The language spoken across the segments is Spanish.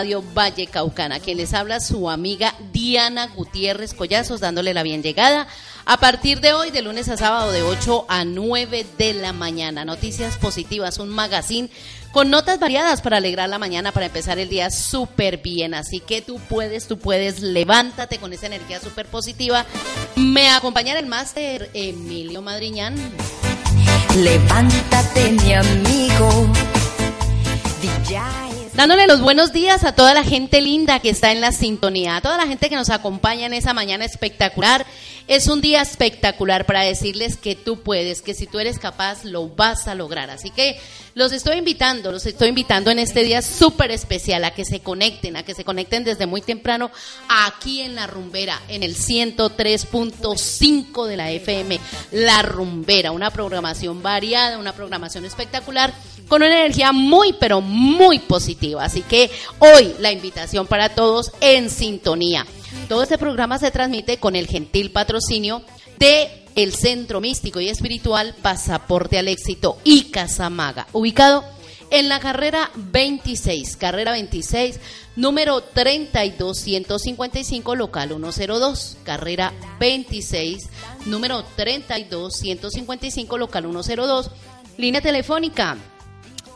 Radio Valle Caucana, quien les habla su amiga Diana Gutiérrez Collazos, dándole la bien llegada a partir de hoy, de lunes a sábado, de 8 a 9 de la mañana. Noticias positivas, un magazine con notas variadas para alegrar la mañana, para empezar el día súper bien. Así que tú puedes, tú puedes, levántate con esa energía súper positiva. Me acompaña el máster Emilio Madriñán. Levántate, mi amigo. Es- Dándole los buenos días a toda la gente linda que está en la sintonía, a toda la gente que nos acompaña en esa mañana espectacular. Es un día espectacular para decirles que tú puedes, que si tú eres capaz lo vas a lograr. Así que los estoy invitando, los estoy invitando en este día súper especial a que se conecten, a que se conecten desde muy temprano aquí en La Rumbera, en el 103.5 de la FM, La Rumbera, una programación variada, una programación espectacular con una energía muy, pero muy positiva. Así que hoy la invitación para todos en sintonía. Todo este programa se transmite con el gentil patrocinio de el Centro Místico y Espiritual Pasaporte al Éxito y Casamaga, ubicado en la carrera 26, carrera 26, número 32155, local 102, carrera 26, número 32155, local 102, línea telefónica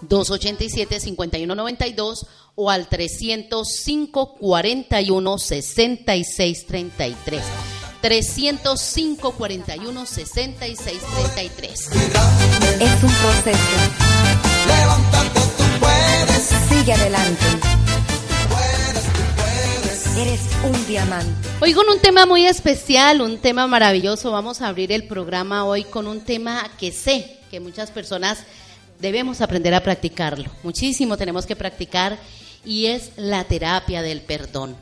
287-5192 o al 305-41-6633. 305-41-6633. Es un proceso. Levántate, tú puedes, Sigue adelante. puedes, tú puedes. Eres un diamante. Hoy con un tema muy especial, un tema maravilloso. Vamos a abrir el programa hoy con un tema que sé que muchas personas debemos aprender a practicarlo. Muchísimo tenemos que practicar y es la terapia del perdón.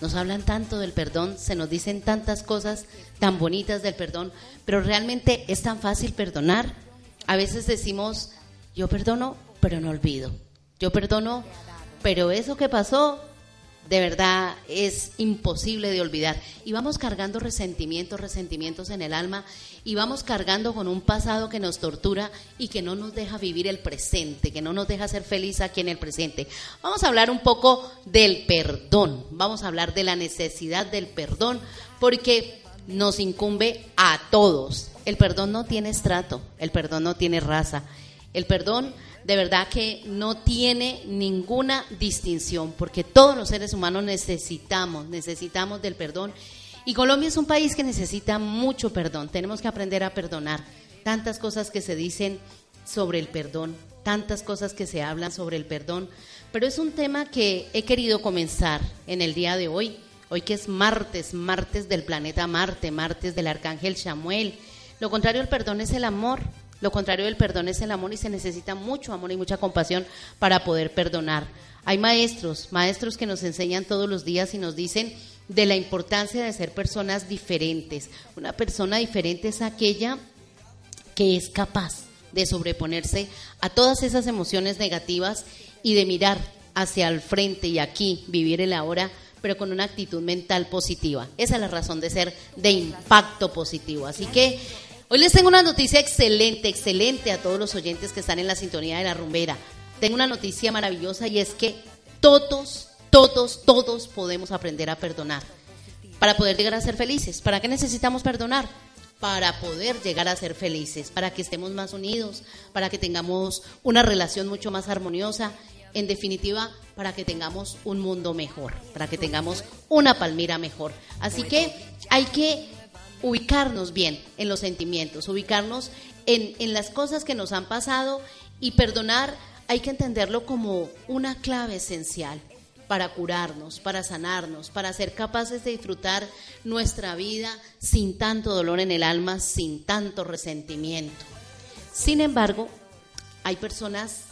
Nos hablan tanto del perdón, se nos dicen tantas cosas tan bonitas del perdón, pero realmente es tan fácil perdonar. A veces decimos, yo perdono, pero no olvido. Yo perdono, pero eso que pasó de verdad es imposible de olvidar. Y vamos cargando resentimientos, resentimientos en el alma y vamos cargando con un pasado que nos tortura y que no nos deja vivir el presente, que no nos deja ser feliz aquí en el presente. Vamos a hablar un poco del perdón, vamos a hablar de la necesidad del perdón porque nos incumbe a todos. El perdón no tiene estrato, el perdón no tiene raza. El perdón de verdad que no tiene ninguna distinción, porque todos los seres humanos necesitamos, necesitamos del perdón. Y Colombia es un país que necesita mucho perdón. Tenemos que aprender a perdonar. Tantas cosas que se dicen sobre el perdón, tantas cosas que se hablan sobre el perdón. Pero es un tema que he querido comenzar en el día de hoy. Hoy que es martes, martes del planeta Marte, martes del arcángel Samuel. Lo contrario del perdón es el amor. Lo contrario del perdón es el amor y se necesita mucho amor y mucha compasión para poder perdonar. Hay maestros, maestros que nos enseñan todos los días y nos dicen de la importancia de ser personas diferentes. Una persona diferente es aquella que es capaz de sobreponerse a todas esas emociones negativas y de mirar hacia el frente y aquí, vivir el ahora, pero con una actitud mental positiva. Esa es la razón de ser de impacto positivo. Así que hoy les tengo una noticia excelente, excelente a todos los oyentes que están en la sintonía de la rumbera. Tengo una noticia maravillosa y es que todos, todos, todos podemos aprender a perdonar para poder llegar a ser felices. ¿Para qué necesitamos perdonar? Para poder llegar a ser felices, para que estemos más unidos, para que tengamos una relación mucho más armoniosa, en definitiva, para que tengamos un mundo mejor, para que tengamos una Palmira mejor. Así que hay que ubicarnos bien en los sentimientos, ubicarnos en, en las cosas que nos han pasado y perdonar hay que entenderlo como una clave esencial para curarnos, para sanarnos, para ser capaces de disfrutar nuestra vida sin tanto dolor en el alma, sin tanto resentimiento. Sin embargo, hay personas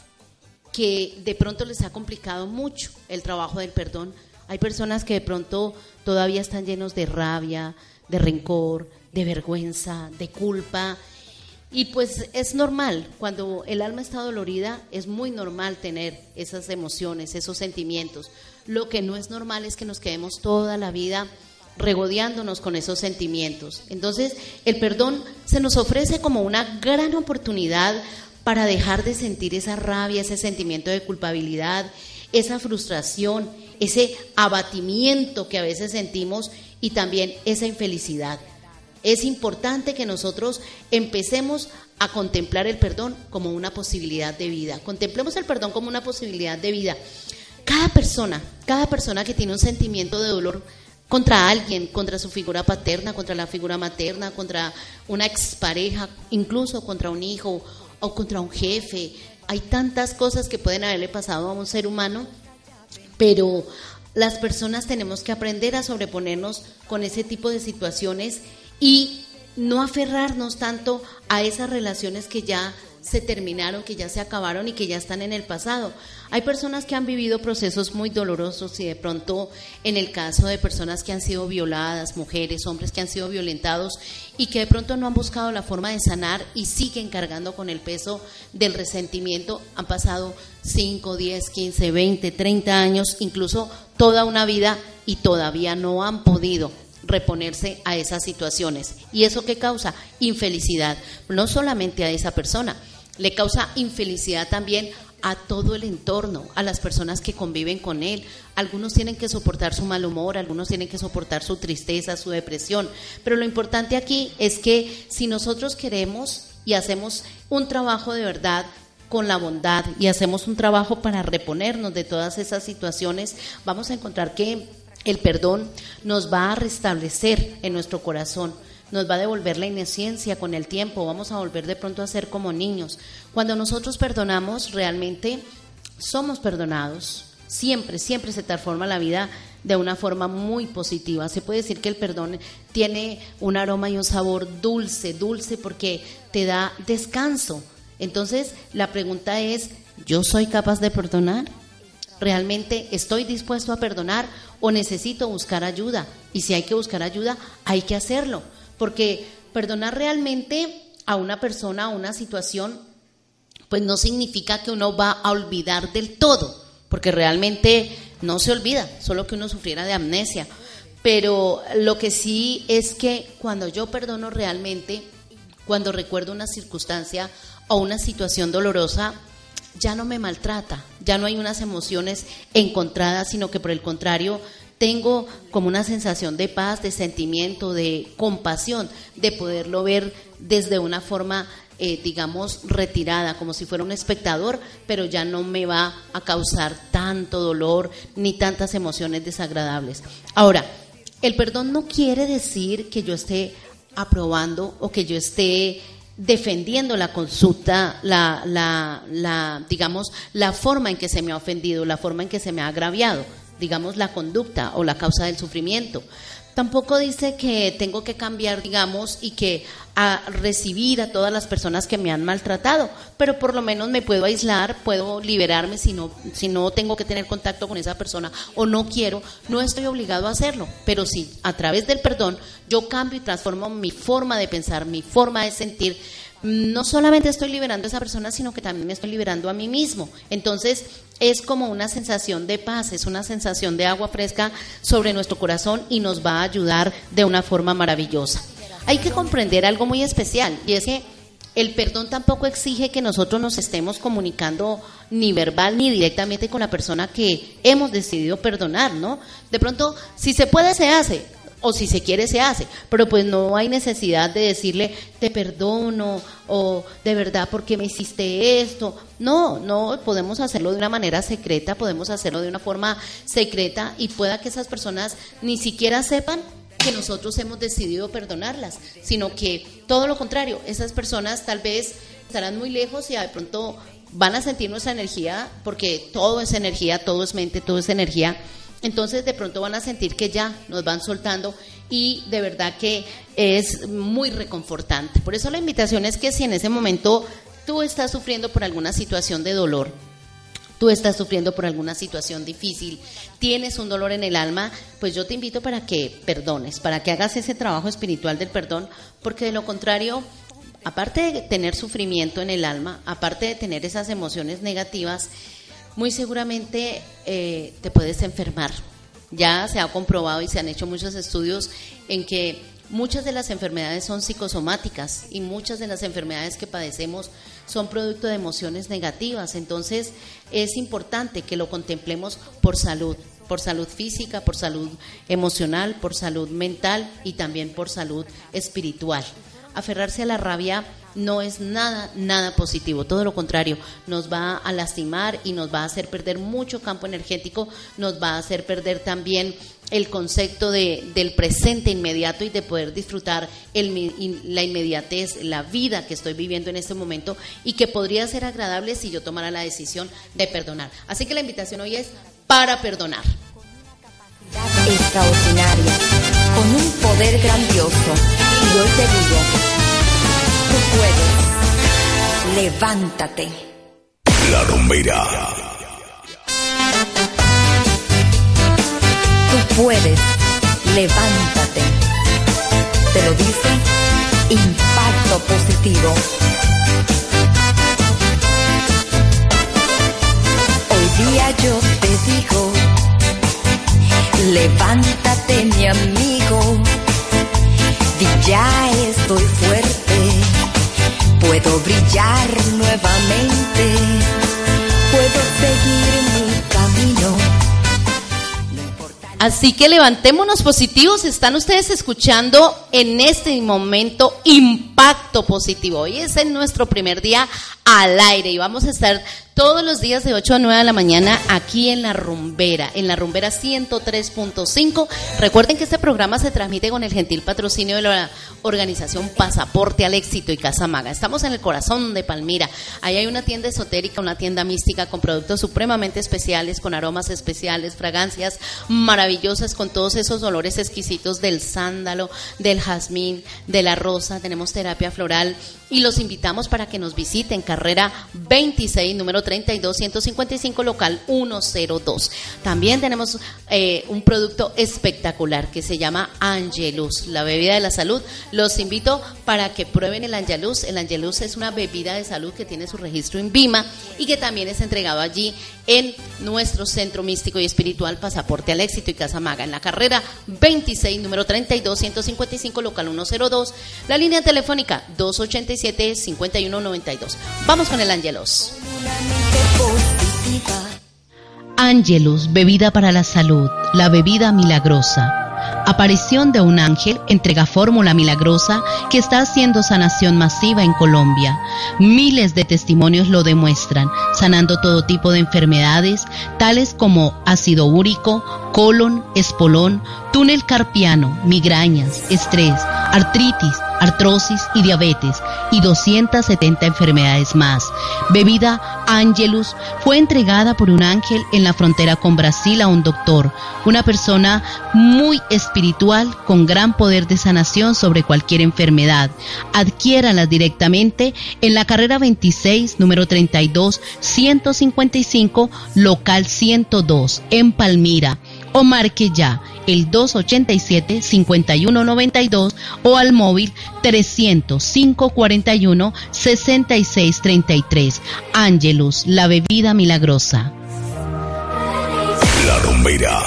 que de pronto les ha complicado mucho el trabajo del perdón. Hay personas que de pronto todavía están llenos de rabia, de rencor, de vergüenza, de culpa. Y pues es normal, cuando el alma está dolorida, es muy normal tener esas emociones, esos sentimientos. Lo que no es normal es que nos quedemos toda la vida regodeándonos con esos sentimientos. Entonces, el perdón se nos ofrece como una gran oportunidad para dejar de sentir esa rabia, ese sentimiento de culpabilidad, esa frustración, ese abatimiento que a veces sentimos y también esa infelicidad. Es importante que nosotros empecemos a contemplar el perdón como una posibilidad de vida. Contemplemos el perdón como una posibilidad de vida. Cada persona, cada persona que tiene un sentimiento de dolor contra alguien, contra su figura paterna, contra la figura materna, contra una expareja, incluso contra un hijo o contra un jefe. Hay tantas cosas que pueden haberle pasado a un ser humano, pero las personas tenemos que aprender a sobreponernos con ese tipo de situaciones y no aferrarnos tanto a esas relaciones que ya se terminaron, que ya se acabaron y que ya están en el pasado. Hay personas que han vivido procesos muy dolorosos y de pronto en el caso de personas que han sido violadas, mujeres, hombres que han sido violentados y que de pronto no han buscado la forma de sanar y siguen cargando con el peso del resentimiento, han pasado 5, 10, 15, 20, 30 años, incluso toda una vida y todavía no han podido reponerse a esas situaciones. ¿Y eso qué causa? Infelicidad, no solamente a esa persona, le causa infelicidad también a todo el entorno, a las personas que conviven con él. Algunos tienen que soportar su mal humor, algunos tienen que soportar su tristeza, su depresión. Pero lo importante aquí es que si nosotros queremos y hacemos un trabajo de verdad con la bondad y hacemos un trabajo para reponernos de todas esas situaciones, vamos a encontrar que el perdón nos va a restablecer en nuestro corazón, nos va a devolver la inocencia con el tiempo, vamos a volver de pronto a ser como niños. Cuando nosotros perdonamos, realmente somos perdonados. Siempre, siempre se transforma la vida de una forma muy positiva. Se puede decir que el perdón tiene un aroma y un sabor dulce, dulce porque te da descanso. Entonces, la pregunta es, ¿yo soy capaz de perdonar? ¿Realmente estoy dispuesto a perdonar o necesito buscar ayuda? Y si hay que buscar ayuda, hay que hacerlo. Porque perdonar realmente a una persona, a una situación, pues no significa que uno va a olvidar del todo, porque realmente no se olvida, solo que uno sufriera de amnesia. Pero lo que sí es que cuando yo perdono realmente, cuando recuerdo una circunstancia o una situación dolorosa, ya no me maltrata, ya no hay unas emociones encontradas, sino que por el contrario tengo como una sensación de paz, de sentimiento, de compasión, de poderlo ver desde una forma, eh, digamos, retirada, como si fuera un espectador, pero ya no me va a causar tanto dolor ni tantas emociones desagradables. Ahora, el perdón no quiere decir que yo esté aprobando o que yo esté defendiendo la consulta, la, la, la, digamos, la forma en que se me ha ofendido, la forma en que se me ha agraviado, digamos, la conducta o la causa del sufrimiento. Tampoco dice que tengo que cambiar, digamos, y que a recibir a todas las personas que me han maltratado, pero por lo menos me puedo aislar, puedo liberarme si no, si no tengo que tener contacto con esa persona o no quiero, no estoy obligado a hacerlo, pero si a través del perdón yo cambio y transformo mi forma de pensar, mi forma de sentir, no solamente estoy liberando a esa persona, sino que también me estoy liberando a mí mismo. Entonces, es como una sensación de paz, es una sensación de agua fresca sobre nuestro corazón y nos va a ayudar de una forma maravillosa. Hay que comprender algo muy especial y es que el perdón tampoco exige que nosotros nos estemos comunicando ni verbal ni directamente con la persona que hemos decidido perdonar, ¿no? De pronto, si se puede, se hace o si se quiere se hace, pero pues no hay necesidad de decirle te perdono o de verdad porque me hiciste esto. No, no, podemos hacerlo de una manera secreta, podemos hacerlo de una forma secreta y pueda que esas personas ni siquiera sepan que nosotros hemos decidido perdonarlas, sino que todo lo contrario, esas personas tal vez estarán muy lejos y de pronto van a sentir nuestra energía, porque todo es energía, todo es mente, todo es energía, entonces de pronto van a sentir que ya nos van soltando y de verdad que es muy reconfortante. Por eso la invitación es que si en ese momento tú estás sufriendo por alguna situación de dolor, tú estás sufriendo por alguna situación difícil, tienes un dolor en el alma, pues yo te invito para que perdones, para que hagas ese trabajo espiritual del perdón, porque de lo contrario, aparte de tener sufrimiento en el alma, aparte de tener esas emociones negativas, muy seguramente eh, te puedes enfermar. Ya se ha comprobado y se han hecho muchos estudios en que muchas de las enfermedades son psicosomáticas y muchas de las enfermedades que padecemos son producto de emociones negativas. Entonces es importante que lo contemplemos por salud, por salud física, por salud emocional, por salud mental y también por salud espiritual. Aferrarse a la rabia no es nada, nada positivo, todo lo contrario, nos va a lastimar y nos va a hacer perder mucho campo energético, nos va a hacer perder también el concepto de, del presente inmediato y de poder disfrutar el la inmediatez, la vida que estoy viviendo en este momento y que podría ser agradable si yo tomara la decisión de perdonar. Así que la invitación hoy es para perdonar. extraordinaria, con un poder grandioso. Y hoy te digo, tú puedes. Levántate. La rumbera. Tú puedes. Levántate. Te lo dice Impacto Positivo. Hoy día yo te digo, levántate mi amigo, di ya estoy fuerte, puedo brillar nuevamente, puedo seguir mi camino. Así que levantémonos positivos. Están ustedes escuchando en este momento Impacto Positivo. Hoy es en nuestro primer día al aire y vamos a estar todos los días de 8 a 9 de la mañana aquí en La Rumbera, en La Rumbera 103.5. Recuerden que este programa se transmite con el gentil patrocinio de la organización Pasaporte al Éxito y Casa Maga. Estamos en el corazón de Palmira. Ahí hay una tienda esotérica, una tienda mística con productos supremamente especiales, con aromas especiales, fragancias maravillosas, con todos esos olores exquisitos del sándalo, del jazmín, de la rosa. Tenemos terapia floral y los invitamos para que nos visiten carrera 26, número 32, 155, local 102. También tenemos eh, un producto espectacular que se llama Angelus, la bebida de la salud. Los invito para que prueben el Angelus. El Angelus es una bebida de salud que tiene su registro en Vima y que también es entregado allí en nuestro centro místico y espiritual Pasaporte al Éxito y Casa Maga, en la carrera 26, número 32, 155, local 102, la línea telefónica 287-5192. Vamos con el positiva. Angelus, bebida para la salud, la bebida milagrosa. Aparición de un ángel entrega fórmula milagrosa que está haciendo sanación masiva en Colombia. Miles de testimonios lo demuestran, sanando todo tipo de enfermedades, tales como ácido úrico, colon, espolón, túnel carpiano, migrañas, estrés, artritis, artrosis y diabetes y 270 enfermedades más. Bebida Angelus fue entregada por un ángel en la frontera con Brasil a un doctor, una persona muy espiritual con gran poder de sanación sobre cualquier enfermedad. Adquiéralas directamente en la carrera 26, número 32, 155, local 102, en Palmira o marque ya el 287-5192 o al móvil 300-541-6633. Angelus, la bebida milagrosa. La rumbera.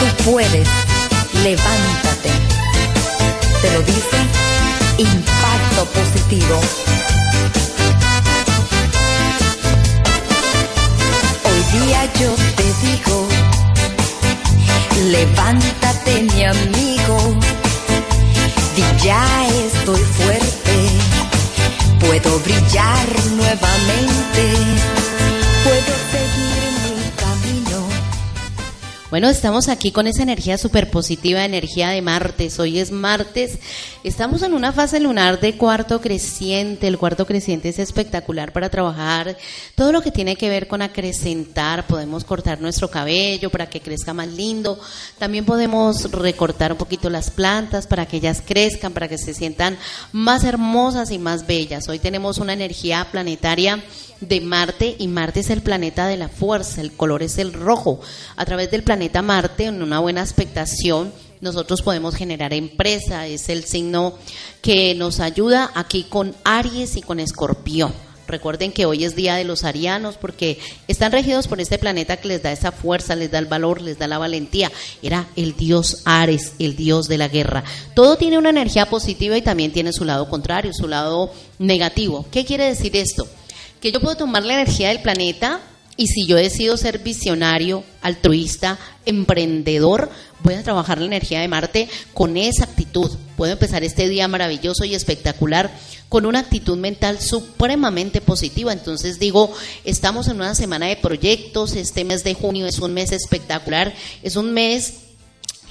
Tú puedes, levántate. Te lo dice Impacto Positivo. Día yo te digo, levántate mi amigo, di ya estoy fuerte, puedo brillar nuevamente, puedo Bueno, estamos aquí con esa energía súper positiva, energía de martes. Hoy es martes. Estamos en una fase lunar de cuarto creciente. El cuarto creciente es espectacular para trabajar todo lo que tiene que ver con acrecentar. Podemos cortar nuestro cabello para que crezca más lindo. También podemos recortar un poquito las plantas para que ellas crezcan, para que se sientan más hermosas y más bellas. Hoy tenemos una energía planetaria de Marte y Marte es el planeta de la fuerza, el color es el rojo. A través del planeta Marte, en una buena expectación, nosotros podemos generar empresa, es el signo que nos ayuda aquí con Aries y con Escorpión. Recuerden que hoy es día de los arianos porque están regidos por este planeta que les da esa fuerza, les da el valor, les da la valentía. Era el dios Ares, el dios de la guerra. Todo tiene una energía positiva y también tiene su lado contrario, su lado negativo. ¿Qué quiere decir esto? que yo puedo tomar la energía del planeta y si yo decido ser visionario, altruista, emprendedor, voy a trabajar la energía de Marte con esa actitud. Puedo empezar este día maravilloso y espectacular con una actitud mental supremamente positiva. Entonces digo, estamos en una semana de proyectos, este mes de junio es un mes espectacular, es un mes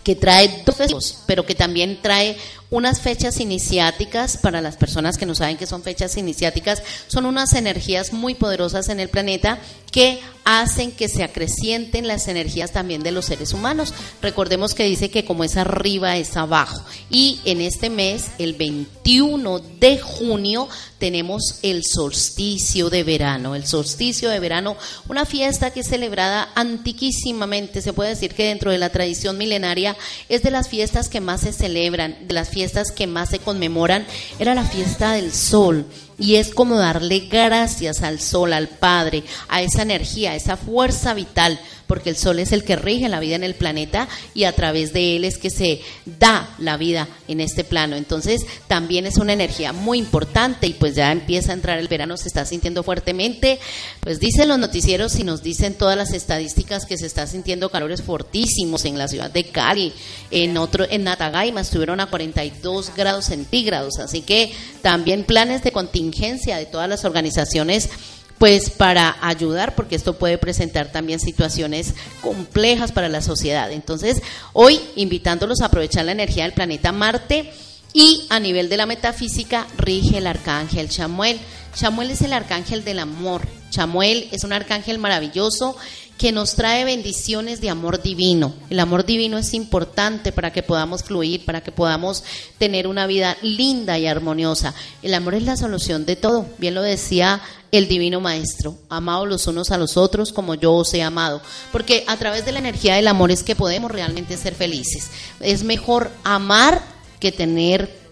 que trae dos pero que también trae unas fechas iniciáticas para las personas que no saben que son fechas iniciáticas, son unas energías muy poderosas en el planeta que hacen que se acrecienten las energías también de los seres humanos. Recordemos que dice que como es arriba es abajo. Y en este mes, el 21 de junio, tenemos el solsticio de verano. El solsticio de verano, una fiesta que es celebrada antiquísimamente, se puede decir que dentro de la tradición milenaria es de las fiestas que más se celebran, de las fiestas que más se conmemoran, era la fiesta del sol. Y es como darle gracias al sol, al Padre, a esa energía, a esa fuerza vital, porque el sol es el que rige la vida en el planeta y a través de él es que se da la vida en este plano. Entonces también es una energía muy importante y pues ya empieza a entrar el verano, se está sintiendo fuertemente. Pues dicen los noticieros y nos dicen todas las estadísticas que se está sintiendo calores fortísimos en la ciudad de Cali, en otro, en Natagaima estuvieron a 42 grados centígrados, así que también planes de contingencia de todas las organizaciones pues para ayudar, porque esto puede presentar también situaciones complejas para la sociedad. Entonces, hoy invitándolos a aprovechar la energía del planeta Marte y a nivel de la metafísica rige el arcángel Chamuel. Chamuel es el arcángel del amor. Chamuel es un arcángel maravilloso que nos trae bendiciones de amor divino. El amor divino es importante para que podamos fluir, para que podamos tener una vida linda y armoniosa. El amor es la solución de todo. Bien lo decía el divino maestro, amados los unos a los otros como yo os he amado, porque a través de la energía del amor es que podemos realmente ser felices. Es mejor amar que tener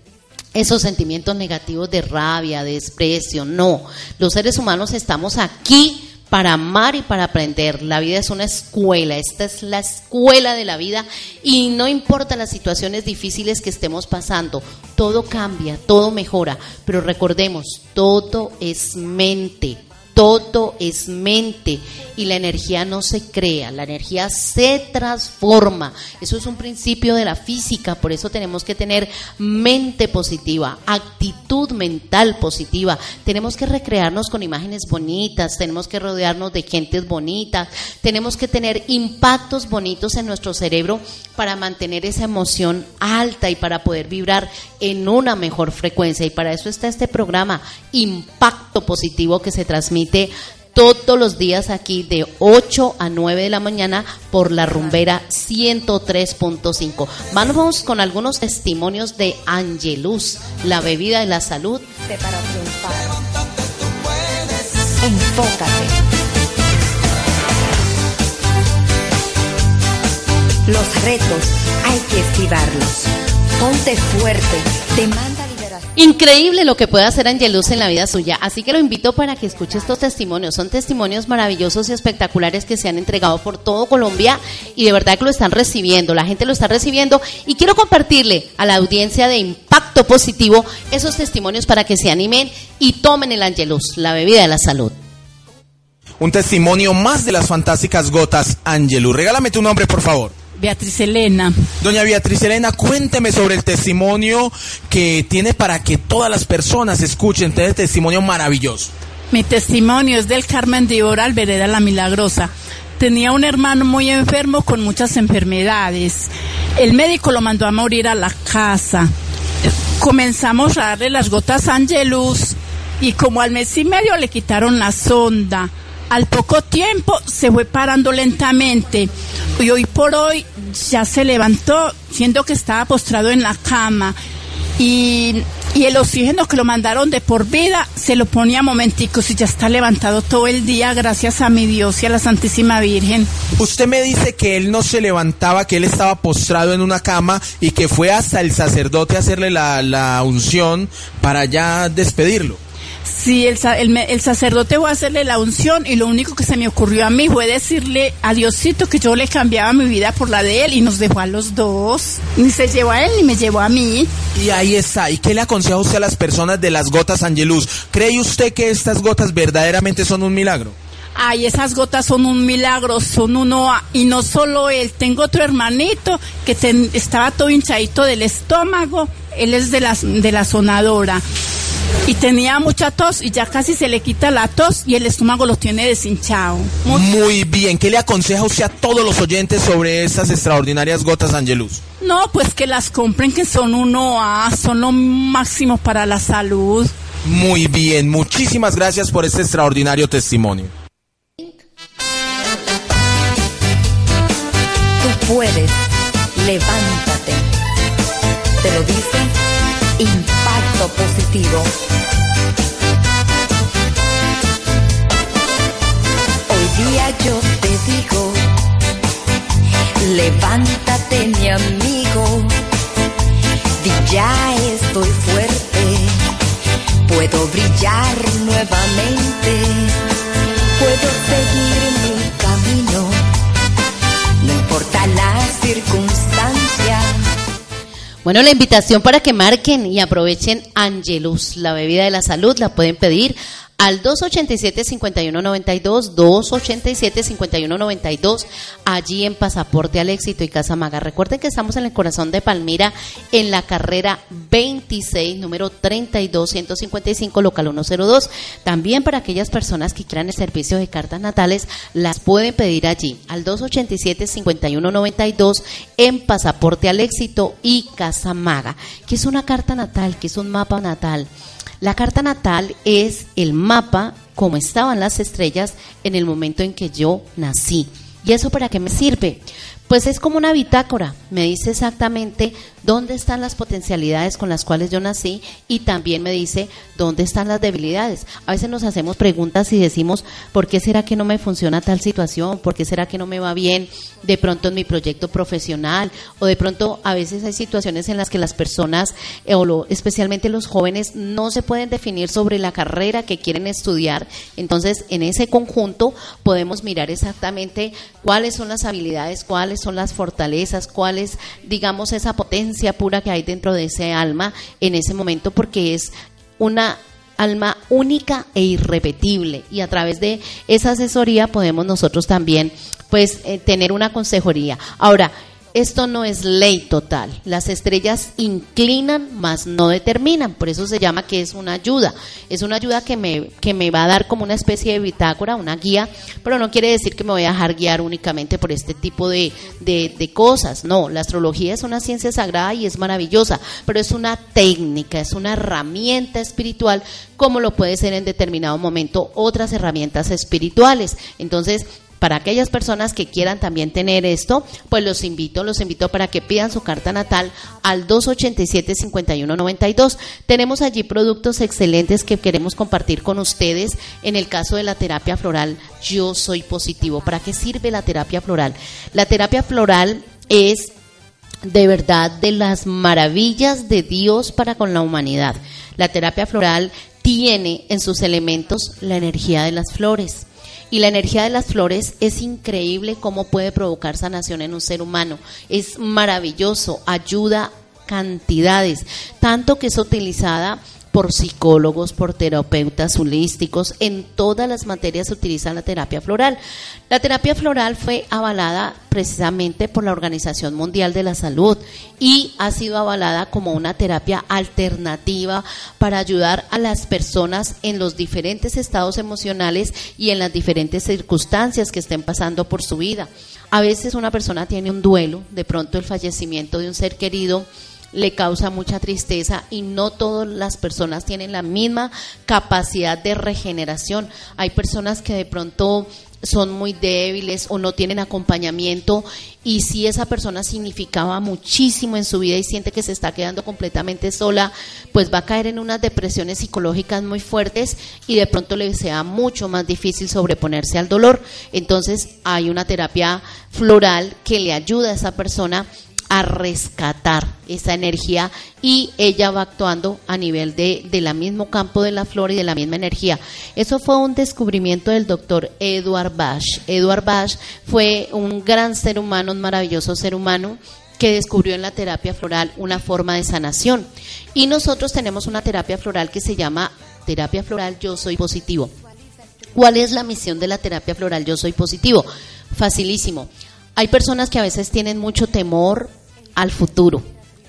esos sentimientos negativos de rabia, de desprecio, no. Los seres humanos estamos aquí para amar y para aprender. La vida es una escuela, esta es la escuela de la vida y no importa las situaciones difíciles que estemos pasando, todo cambia, todo mejora, pero recordemos, todo es mente. Todo es mente y la energía no se crea, la energía se transforma. Eso es un principio de la física, por eso tenemos que tener mente positiva, actitud mental positiva. Tenemos que recrearnos con imágenes bonitas, tenemos que rodearnos de gentes bonitas, tenemos que tener impactos bonitos en nuestro cerebro para mantener esa emoción alta y para poder vibrar en una mejor frecuencia. Y para eso está este programa, Impacto Positivo, que se transmite todos los días aquí de 8 a 9 de la mañana por la rumbera 103.5. Vamos con algunos testimonios de Angelus, la bebida de la salud. para triunfar. Enfócate. Los retos hay que esquivarlos. Ponte fuerte. Demanda. Increíble lo que puede hacer Angelus en la vida suya, así que lo invito para que escuche estos testimonios. Son testimonios maravillosos y espectaculares que se han entregado por todo Colombia y de verdad que lo están recibiendo, la gente lo está recibiendo y quiero compartirle a la audiencia de Impacto Positivo esos testimonios para que se animen y tomen el Angelus, la bebida de la salud. Un testimonio más de las fantásticas gotas Angelu. Regálame tu nombre, por favor. Beatriz Elena. Doña Beatriz Elena, cuénteme sobre el testimonio que tiene para que todas las personas escuchen este testimonio maravilloso. Mi testimonio es del Carmen de Oral, Vereda La Milagrosa. tenía un hermano muy enfermo con muchas enfermedades. El médico lo mandó a morir a la casa. Comenzamos a darle las gotas Angelus y como al mes y medio le quitaron la sonda. Al poco tiempo se fue parando lentamente y hoy por hoy ya se levantó, siendo que estaba postrado en la cama. Y, y el oxígeno que lo mandaron de por vida se lo ponía momenticos y ya está levantado todo el día gracias a mi Dios y a la Santísima Virgen. Usted me dice que él no se levantaba, que él estaba postrado en una cama y que fue hasta el sacerdote a hacerle la, la unción para ya despedirlo. Sí, el, el el sacerdote fue a hacerle la unción y lo único que se me ocurrió a mí fue decirle a Diosito que yo le cambiaba mi vida por la de él y nos dejó a los dos. Ni se llevó a él ni me llevó a mí. Y ahí está. ¿Y qué le aconseja usted a las personas de las gotas Angelus? ¿Cree usted que estas gotas verdaderamente son un milagro? Ay, esas gotas son un milagro, son uno y no solo él. Tengo otro hermanito que ten- estaba todo hinchadito del estómago. Él es de la, de la sonadora. Y tenía mucha tos y ya casi se le quita la tos y el estómago lo tiene deshinchado. Muy- Muy bien. ¿Qué le aconseja usted a todos los oyentes sobre estas extraordinarias gotas Angelus? No, pues que las compren, que son uno A, son lo máximo para la salud. Muy bien. Muchísimas gracias por este extraordinario testimonio. Tú puedes, levántate. Te lo dice Impacto Positivo. Hoy día yo te digo, levántate mi amigo. Di ya estoy fuerte, puedo brillar nuevamente, puedo seguir Bueno, la invitación para que marquen y aprovechen Angelus, la bebida de la salud, la pueden pedir al 287-5192, 287-5192, allí en Pasaporte al Éxito y Casa Maga. Recuerden que estamos en el corazón de Palmira, en la carrera 26, número 32-155, local 102. También para aquellas personas que quieran el servicio de cartas natales, las pueden pedir allí, al 287-5192, en Pasaporte al Éxito y Casa Maga. que es una carta natal? que es un mapa natal? La carta natal es el mapa como estaban las estrellas en el momento en que yo nací. ¿Y eso para qué me sirve? Pues es como una bitácora, me dice exactamente dónde están las potencialidades con las cuales yo nací y también me dice dónde están las debilidades. A veces nos hacemos preguntas y decimos, ¿por qué será que no me funciona tal situación? ¿Por qué será que no me va bien de pronto en mi proyecto profesional? O de pronto a veces hay situaciones en las que las personas, eh, o especialmente los jóvenes, no se pueden definir sobre la carrera que quieren estudiar. Entonces, en ese conjunto podemos mirar exactamente cuáles son las habilidades, cuáles son las fortalezas, cuál es, digamos, esa potencia pura que hay dentro de ese alma en ese momento, porque es una alma única e irrepetible y a través de esa asesoría podemos nosotros también pues eh, tener una consejería. Ahora, esto no es ley total. Las estrellas inclinan, mas no determinan. Por eso se llama que es una ayuda. Es una ayuda que me, que me va a dar como una especie de bitácora, una guía, pero no quiere decir que me voy a dejar guiar únicamente por este tipo de, de, de cosas. No, la astrología es una ciencia sagrada y es maravillosa, pero es una técnica, es una herramienta espiritual, como lo puede ser en determinado momento otras herramientas espirituales. Entonces, para aquellas personas que quieran también tener esto, pues los invito, los invito para que pidan su carta natal al 287-5192. Tenemos allí productos excelentes que queremos compartir con ustedes. En el caso de la terapia floral, yo soy positivo. ¿Para qué sirve la terapia floral? La terapia floral es de verdad de las maravillas de Dios para con la humanidad. La terapia floral tiene en sus elementos la energía de las flores. Y la energía de las flores es increíble cómo puede provocar sanación en un ser humano. Es maravilloso, ayuda cantidades, tanto que es utilizada por psicólogos, por terapeutas holísticos. En todas las materias se utiliza la terapia floral. La terapia floral fue avalada precisamente por la Organización Mundial de la Salud y ha sido avalada como una terapia alternativa para ayudar a las personas en los diferentes estados emocionales y en las diferentes circunstancias que estén pasando por su vida. A veces una persona tiene un duelo, de pronto el fallecimiento de un ser querido le causa mucha tristeza y no todas las personas tienen la misma capacidad de regeneración. Hay personas que de pronto son muy débiles o no tienen acompañamiento y si esa persona significaba muchísimo en su vida y siente que se está quedando completamente sola, pues va a caer en unas depresiones psicológicas muy fuertes y de pronto le sea mucho más difícil sobreponerse al dolor. Entonces hay una terapia floral que le ayuda a esa persona a rescatar esa energía y ella va actuando a nivel de, de la mismo campo de la flor y de la misma energía. Eso fue un descubrimiento del doctor Edward Bash. Edward Bash fue un gran ser humano, un maravilloso ser humano que descubrió en la terapia floral una forma de sanación. Y nosotros tenemos una terapia floral que se llama terapia floral yo soy positivo. ¿Cuál es la misión de la terapia floral yo soy positivo? Facilísimo. Hay personas que a veces tienen mucho temor al futuro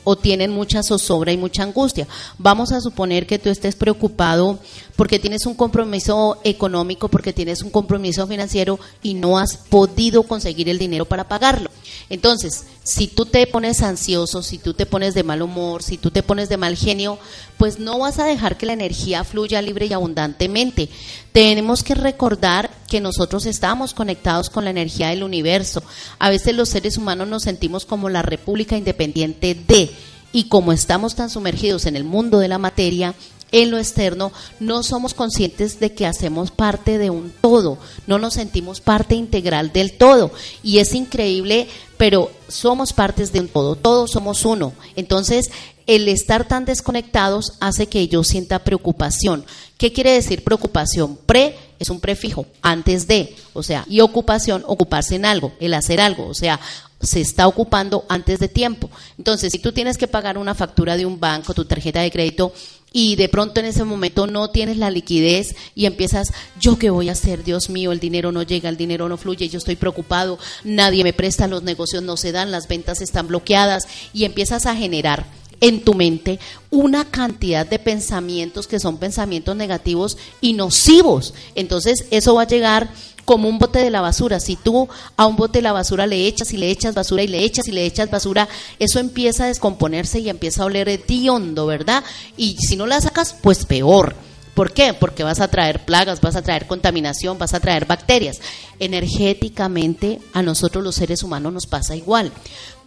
o tienen mucha zozobra y mucha angustia. Vamos a suponer que tú estés preocupado porque tienes un compromiso económico, porque tienes un compromiso financiero y no has podido conseguir el dinero para pagarlo. Entonces, si tú te pones ansioso, si tú te pones de mal humor, si tú te pones de mal genio, pues no vas a dejar que la energía fluya libre y abundantemente. Tenemos que recordar que nosotros estamos conectados con la energía del universo. A veces los seres humanos nos sentimos como la República Independiente de, y como estamos tan sumergidos en el mundo de la materia, en lo externo, no somos conscientes de que hacemos parte de un todo, no nos sentimos parte integral del todo. Y es increíble, pero somos partes de un todo, todos somos uno. Entonces, el estar tan desconectados hace que yo sienta preocupación. ¿Qué quiere decir preocupación? Pre es un prefijo, antes de, o sea, y ocupación, ocuparse en algo, el hacer algo, o sea, se está ocupando antes de tiempo. Entonces, si tú tienes que pagar una factura de un banco, tu tarjeta de crédito, y de pronto en ese momento no tienes la liquidez y empiezas, yo qué voy a hacer, Dios mío, el dinero no llega, el dinero no fluye, yo estoy preocupado, nadie me presta, los negocios no se dan, las ventas están bloqueadas y empiezas a generar en tu mente una cantidad de pensamientos que son pensamientos negativos y nocivos. Entonces eso va a llegar como un bote de la basura. Si tú a un bote de la basura le echas y le echas basura y le echas y le echas basura, eso empieza a descomponerse y empieza a oler hediondo, ¿verdad? Y si no la sacas, pues peor. ¿Por qué? Porque vas a traer plagas, vas a traer contaminación, vas a traer bacterias. Energéticamente a nosotros los seres humanos nos pasa igual.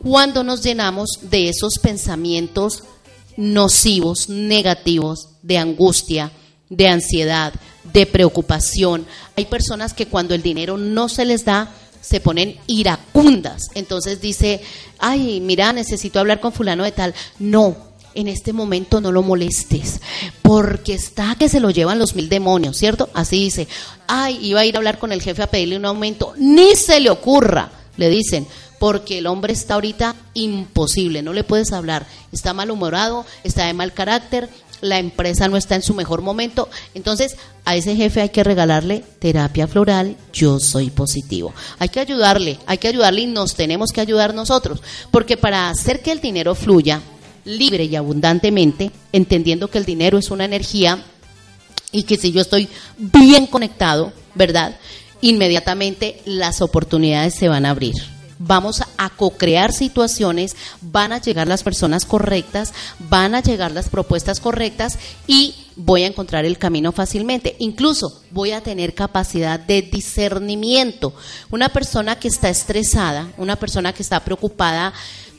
Cuando nos llenamos de esos pensamientos nocivos, negativos, de angustia, de ansiedad, de preocupación. Hay personas que cuando el dinero no se les da, se ponen iracundas. Entonces dice, ay, mira, necesito hablar con fulano de tal. No, en este momento no lo molestes, porque está que se lo llevan los mil demonios, ¿cierto? Así dice, ay, iba a ir a hablar con el jefe a pedirle un aumento, ni se le ocurra, le dicen, porque el hombre está ahorita imposible, no le puedes hablar, está malhumorado, está de mal carácter, la empresa no está en su mejor momento. Entonces, a ese jefe hay que regalarle terapia floral, yo soy positivo. Hay que ayudarle, hay que ayudarle y nos tenemos que ayudar nosotros, porque para hacer que el dinero fluya libre y abundantemente, entendiendo que el dinero es una energía y que si yo estoy bien conectado, ¿verdad? Inmediatamente las oportunidades se van a abrir vamos a co-crear situaciones, van a llegar las personas correctas, van a llegar las propuestas correctas y voy a encontrar el camino fácilmente. Incluso voy a tener capacidad de discernimiento. Una persona que está estresada, una persona que está preocupada,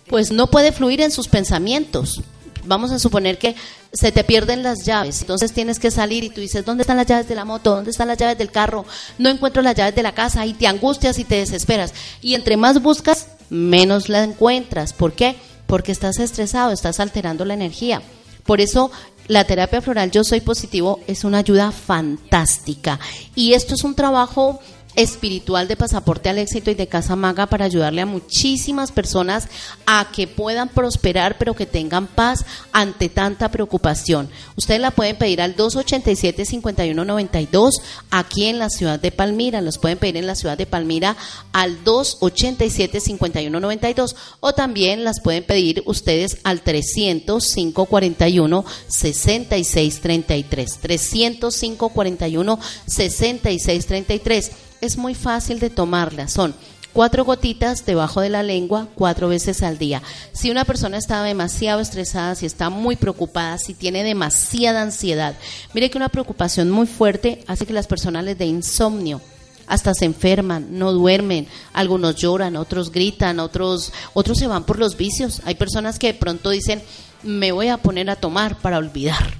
pues no puede fluir en sus pensamientos. Vamos a suponer que se te pierden las llaves, entonces tienes que salir y tú dices, ¿dónde están las llaves de la moto? ¿Dónde están las llaves del carro? No encuentro las llaves de la casa y te angustias y te desesperas. Y entre más buscas, menos la encuentras. ¿Por qué? Porque estás estresado, estás alterando la energía. Por eso la terapia floral Yo Soy Positivo es una ayuda fantástica. Y esto es un trabajo espiritual de Pasaporte al Éxito y de Casa Maga para ayudarle a muchísimas personas a que puedan prosperar, pero que tengan paz ante tanta preocupación. Ustedes la pueden pedir al 287-5192 aquí en la ciudad de Palmira. Los pueden pedir en la ciudad de Palmira al 287-5192 o también las pueden pedir ustedes al 300-541-6633. 300-541-6633. Es muy fácil de tomarla. Son cuatro gotitas debajo de la lengua cuatro veces al día. Si una persona está demasiado estresada, si está muy preocupada, si tiene demasiada ansiedad, mire que una preocupación muy fuerte hace que las personas les dé insomnio. Hasta se enferman, no duermen, algunos lloran, otros gritan, otros, otros se van por los vicios. Hay personas que de pronto dicen, me voy a poner a tomar para olvidar.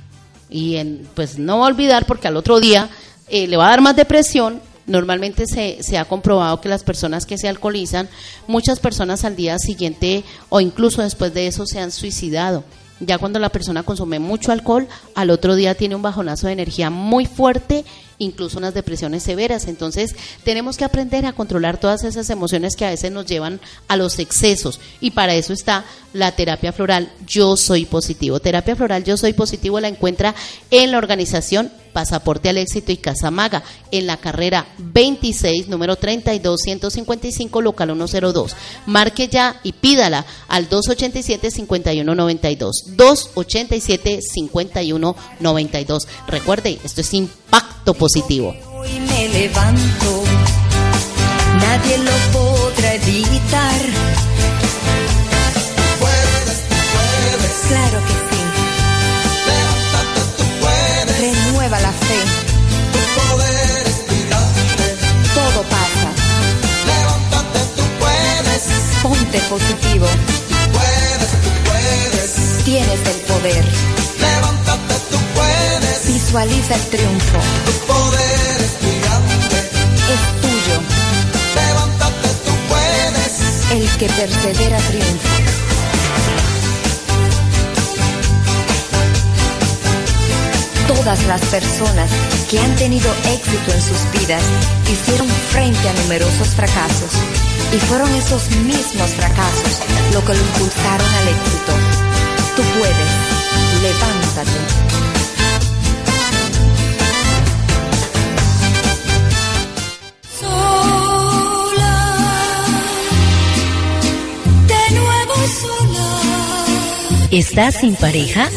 Y en, pues no va a olvidar porque al otro día eh, le va a dar más depresión Normalmente se, se ha comprobado que las personas que se alcoholizan, muchas personas al día siguiente o incluso después de eso se han suicidado. Ya cuando la persona consume mucho alcohol, al otro día tiene un bajonazo de energía muy fuerte, incluso unas depresiones severas. Entonces, tenemos que aprender a controlar todas esas emociones que a veces nos llevan a los excesos. Y para eso está la terapia floral Yo Soy Positivo. Terapia floral Yo Soy Positivo la encuentra en la organización Pasaporte al Éxito y Casa Maga en la carrera 26, número 32, 155, local 102. Marque ya y pídala al 287-5192. 287-5192. Recuerde, esto es impacto positivo. Hoy me levanto, nadie lo podrá evitar. Claro que sí, renueva la fe, todo pasa. Ponte positivo, puedes, tú puedes. tienes el poder. Visualiza el triunfo, tu poder es gigante. es tuyo. Levántate, tú puedes, El que persevera triunfa. Todas las personas que han tenido éxito en sus vidas hicieron frente a numerosos fracasos y fueron esos mismos fracasos lo que lo impulsaron al éxito. Tú puedes, levántate. ¿Está sin pareja?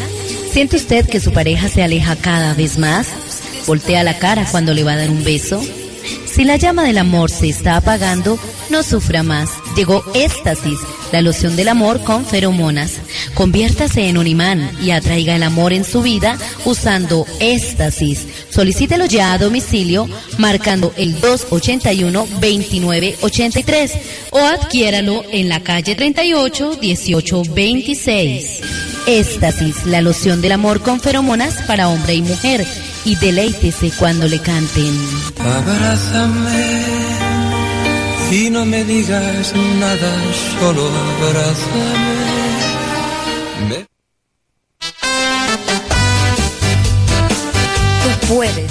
¿Siente usted que su pareja se aleja cada vez más? ¿Voltea la cara cuando le va a dar un beso? Si la llama del amor se está apagando, no sufra más. Llegó Éxtasis, la loción del amor con feromonas. Conviértase en un imán y atraiga el amor en su vida usando Éxtasis. Solicítelo ya a domicilio marcando el 281-2983 o adquiéralo en la calle 38 1826. Éxtasis, la loción del amor con feromonas para hombre y mujer. Y deleítese cuando le canten. Abrázame y no me digas nada, solo abrázame. Puedes,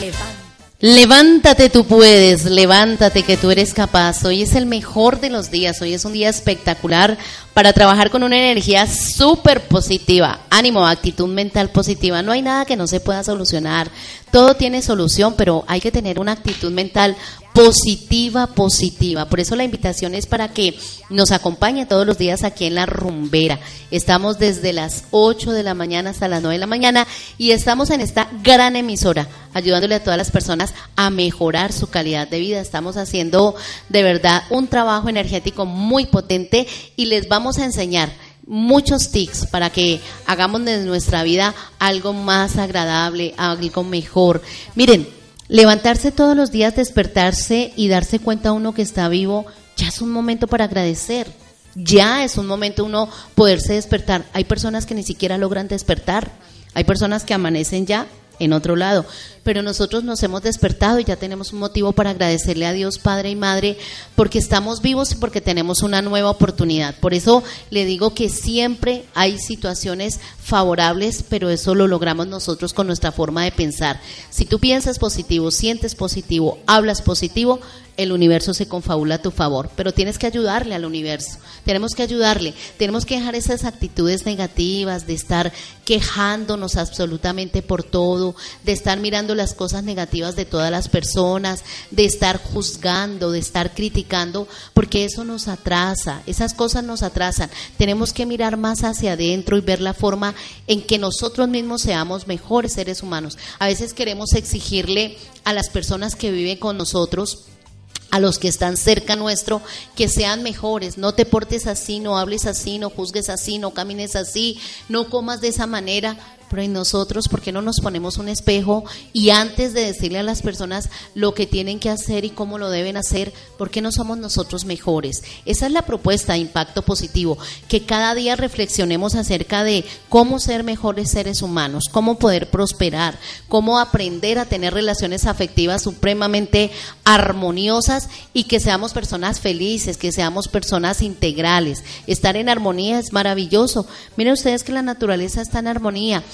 levántate. Levántate, tú puedes, levántate que tú eres capaz. Hoy es el mejor de los días, hoy es un día espectacular para trabajar con una energía súper positiva. Ánimo, actitud mental positiva. No hay nada que no se pueda solucionar. Todo tiene solución, pero hay que tener una actitud mental positiva, positiva. Por eso la invitación es para que nos acompañe todos los días aquí en la rumbera. Estamos desde las 8 de la mañana hasta las 9 de la mañana y estamos en esta gran emisora ayudándole a todas las personas a mejorar su calidad de vida. Estamos haciendo de verdad un trabajo energético muy potente y les vamos a enseñar muchos tips para que hagamos de nuestra vida algo más agradable, algo mejor. Miren, levantarse todos los días, despertarse y darse cuenta uno que está vivo, ya es un momento para agradecer. Ya es un momento uno poderse despertar. Hay personas que ni siquiera logran despertar. Hay personas que amanecen ya en otro lado. Pero nosotros nos hemos despertado y ya tenemos un motivo para agradecerle a Dios Padre y Madre porque estamos vivos y porque tenemos una nueva oportunidad. Por eso le digo que siempre hay situaciones favorables, pero eso lo logramos nosotros con nuestra forma de pensar. Si tú piensas positivo, sientes positivo, hablas positivo, el universo se confabula a tu favor, pero tienes que ayudarle al universo, tenemos que ayudarle, tenemos que dejar esas actitudes negativas de estar quejándonos absolutamente por todo, de estar mirando las cosas negativas de todas las personas, de estar juzgando, de estar criticando, porque eso nos atrasa, esas cosas nos atrasan. Tenemos que mirar más hacia adentro y ver la forma en que nosotros mismos seamos mejores seres humanos. A veces queremos exigirle a las personas que viven con nosotros, a los que están cerca nuestro, que sean mejores. No te portes así, no hables así, no juzgues así, no camines así, no comas de esa manera. Pero en nosotros, ¿por qué no nos ponemos un espejo y antes de decirle a las personas lo que tienen que hacer y cómo lo deben hacer, ¿por qué no somos nosotros mejores? Esa es la propuesta de impacto positivo, que cada día reflexionemos acerca de cómo ser mejores seres humanos, cómo poder prosperar, cómo aprender a tener relaciones afectivas supremamente armoniosas y que seamos personas felices, que seamos personas integrales. Estar en armonía es maravilloso. Miren ustedes que la naturaleza está en armonía.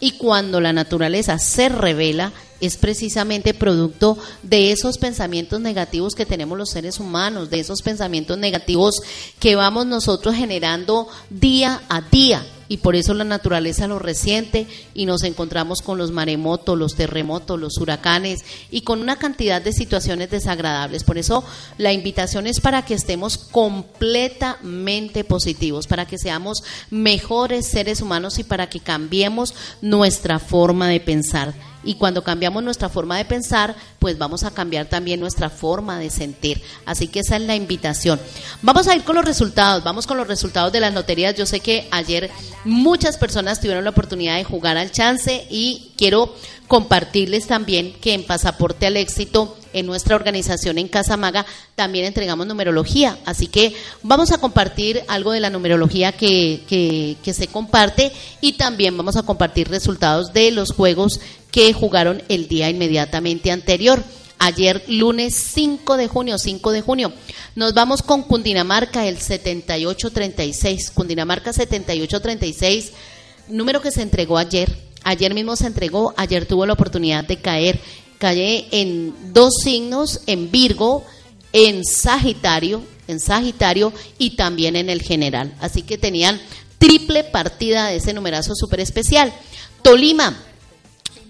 Y cuando la naturaleza se revela, es precisamente producto de esos pensamientos negativos que tenemos los seres humanos, de esos pensamientos negativos que vamos nosotros generando día a día. Y por eso la naturaleza lo resiente y nos encontramos con los maremotos, los terremotos, los huracanes y con una cantidad de situaciones desagradables. Por eso la invitación es para que estemos completamente positivos, para que seamos mejores seres humanos y para que cambiemos nuestra forma de pensar. Y cuando cambiamos nuestra forma de pensar, pues vamos a cambiar también nuestra forma de sentir. Así que esa es la invitación. Vamos a ir con los resultados, vamos con los resultados de las loterías. Yo sé que ayer muchas personas tuvieron la oportunidad de jugar al chance y quiero compartirles también que en Pasaporte al Éxito, en nuestra organización en Casa Maga, también entregamos numerología. Así que vamos a compartir algo de la numerología que, que, se comparte y también vamos a compartir resultados de los juegos que jugaron el día inmediatamente anterior. Ayer lunes 5 de junio, 5 de junio. Nos vamos con Cundinamarca, el 7836. Cundinamarca 7836, número que se entregó ayer. Ayer mismo se entregó, ayer tuvo la oportunidad de caer. Cae en dos signos, en Virgo, en Sagitario, en Sagitario y también en el general. Así que tenían triple partida de ese numerazo súper especial. Tolima,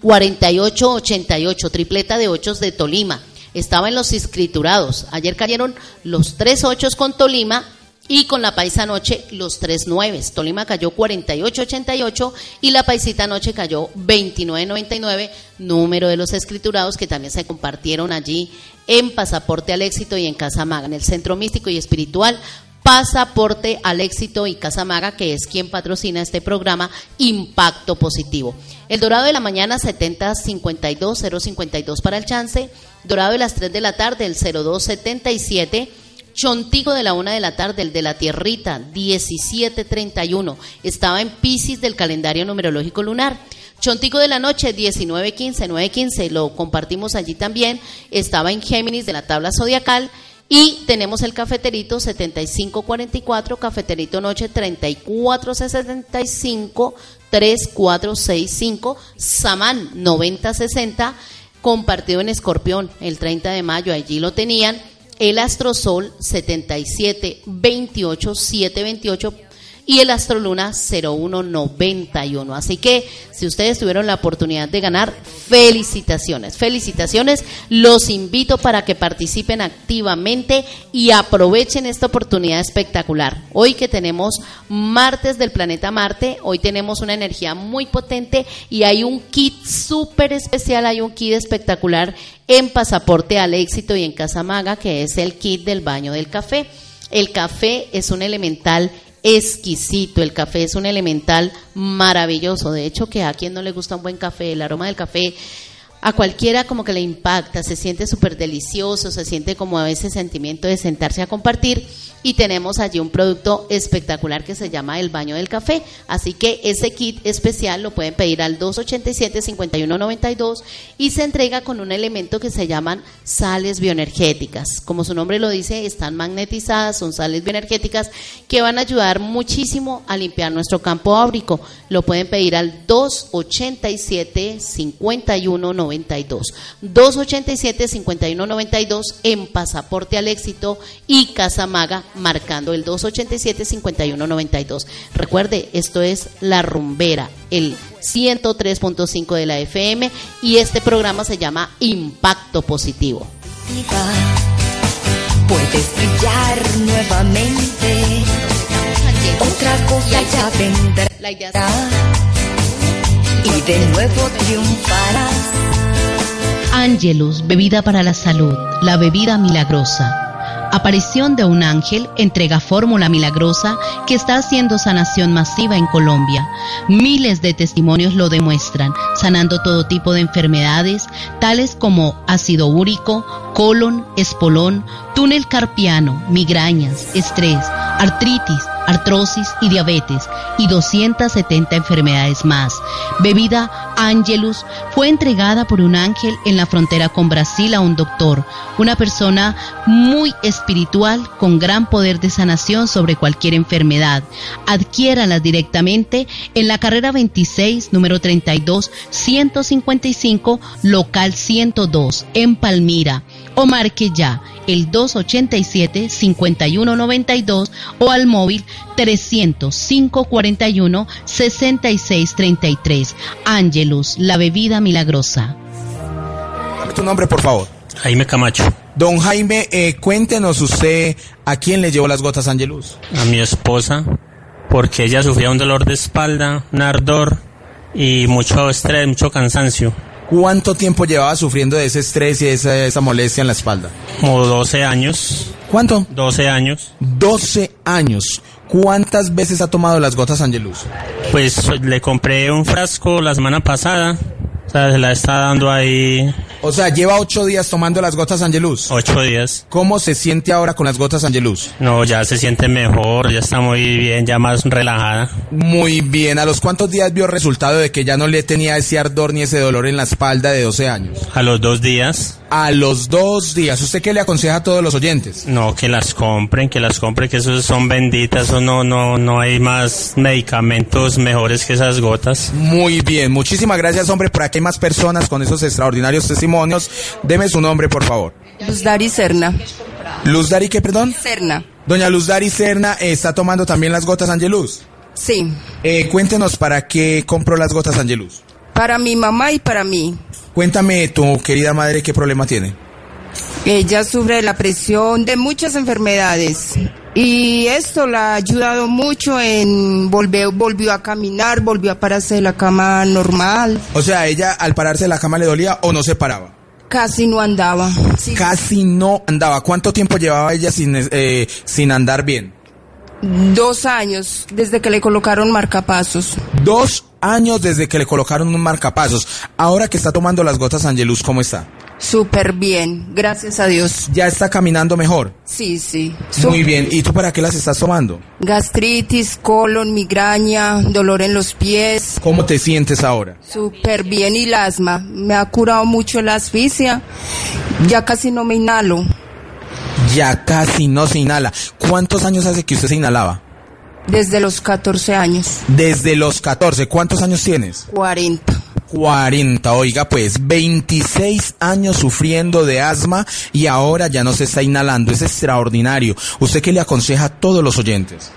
4888, tripleta de ochos de Tolima. Estaba en los escriturados. Ayer cayeron los tres ochos con Tolima y con la paisa noche los tres nueves. Tolima cayó 4888 y la paisita noche cayó 2999, número de los escriturados que también se compartieron allí en Pasaporte al Éxito y en Casa Maga, en el Centro Místico y Espiritual Pasaporte al Éxito y Casa Maga, que es quien patrocina este programa Impacto Positivo. El Dorado de la mañana 7052 052 para el chance, Dorado de las 3 de la tarde el 0277, Chontico de la 1 de la tarde el de la Tierrita 1731, estaba en Pisces del calendario numerológico lunar. Chontico de la noche 1915 915, lo compartimos allí también, estaba en Géminis de la tabla zodiacal. Y tenemos el cafeterito 7544, cafeterito noche 3465, 3465, Samán 9060, compartido en Escorpión el 30 de mayo, allí lo tenían. El Astrosol 7728 728 y el Astroluna 0191. Así que si ustedes tuvieron la oportunidad de ganar, felicitaciones, felicitaciones. Los invito para que participen activamente y aprovechen esta oportunidad espectacular. Hoy que tenemos martes del planeta Marte, hoy tenemos una energía muy potente y hay un kit súper especial, hay un kit espectacular en Pasaporte al Éxito y en Casa Maga, que es el kit del baño del café. El café es un elemental exquisito. El café es un elemental maravilloso. De hecho, que a quien no le gusta un buen café, el aroma del café a cualquiera como que le impacta, se siente súper delicioso, se siente como a veces sentimiento de sentarse a compartir. Y tenemos allí un producto espectacular que se llama el baño del café. Así que ese kit especial lo pueden pedir al 287-5192 y se entrega con un elemento que se llaman sales bioenergéticas. Como su nombre lo dice, están magnetizadas, son sales bioenergéticas que van a ayudar muchísimo a limpiar nuestro campo áurico. Lo pueden pedir al 287-5192. 287-5192 en Pasaporte al Éxito y Casa Maga marcando el 287-5192. Recuerde, esto es La Rumbera, el 103.5 de la FM y este programa se llama Impacto Positivo. Puedes brillar nuevamente. Otra cosa ya vendrá. La idea Y de nuevo triunfarás. Angelus, bebida para la salud, la bebida milagrosa. Aparición de un ángel entrega fórmula milagrosa que está haciendo sanación masiva en Colombia. Miles de testimonios lo demuestran, sanando todo tipo de enfermedades, tales como ácido úrico, colon, espolón, túnel carpiano, migrañas, estrés, artritis, artrosis y diabetes y 270 enfermedades más. Bebida Angelus fue entregada por un ángel en la frontera con Brasil a un doctor, una persona muy espiritual con gran poder de sanación sobre cualquier enfermedad. Adquiéralas directamente en la carrera 26, número 32, 155, local 102, en Palmira o marque ya el 287-5192 o al móvil 300-541-6633. Angelus, la bebida milagrosa. Tu nombre, por favor. Jaime Camacho. Don Jaime, eh, cuéntenos usted a quién le llevó las gotas Angelus. A mi esposa, porque ella sufría un dolor de espalda, un ardor y mucho estrés, mucho cansancio. ¿Cuánto tiempo llevaba sufriendo de ese estrés y esa, esa molestia en la espalda? Como 12 años. ¿Cuánto? 12 años. 12 años. ¿Cuántas veces ha tomado las gotas Angelus? Pues le compré un frasco la semana pasada. O sea, se la está dando ahí O sea, lleva ocho días tomando las gotas Angelus. ocho días. ¿Cómo se siente ahora con las gotas Angelus? No, ya se siente mejor, ya está muy bien, ya más relajada. Muy bien. ¿A los cuántos días vio resultado de que ya no le tenía ese ardor ni ese dolor en la espalda de 12 años? A los dos días, A los dos días. ¿Usted qué le aconseja a todos los oyentes? no, que las compren, que las compren, que esos son benditas, o no, no, no hay más medicamentos mejores que esas gotas. Muy bien. Muchísimas gracias, hombre. Por aquí hay más personas con esos extraordinarios testimonios. Deme su nombre, por favor. Luz Dari Serna. Luz Dari, ¿qué, perdón? Serna. Doña Luz Dari Serna eh, está tomando también las gotas Angelus. Sí. Eh, cuéntenos para qué compró las gotas Angelus. Para mi mamá y para mí. Cuéntame, tu querida madre, qué problema tiene. Ella sufre de la presión, de muchas enfermedades. Y esto la ha ayudado mucho en volver, volvió a caminar, volvió a pararse de la cama normal. O sea, ella al pararse de la cama le dolía o no se paraba. Casi no andaba. Sí. Casi no andaba. ¿Cuánto tiempo llevaba ella sin, eh, sin andar bien? Dos años desde que le colocaron marcapasos. Dos años desde que le colocaron un marcapasos. Ahora que está tomando las gotas Angelus, ¿cómo está? Súper bien, gracias a Dios. Ya está caminando mejor. Sí, sí. Muy bien. ¿Y tú para qué las estás tomando? Gastritis, colon, migraña, dolor en los pies. ¿Cómo te sientes ahora? Súper bien y el asma. Me ha curado mucho la asfixia. Ya casi no me inhalo. Ya casi no se inhala. ¿Cuántos años hace que usted se inhalaba? Desde los 14 años. Desde los 14. ¿Cuántos años tienes? 40. 40, oiga pues, 26 años sufriendo de asma y ahora ya no se está inhalando, es extraordinario. ¿Usted qué le aconseja a todos los oyentes?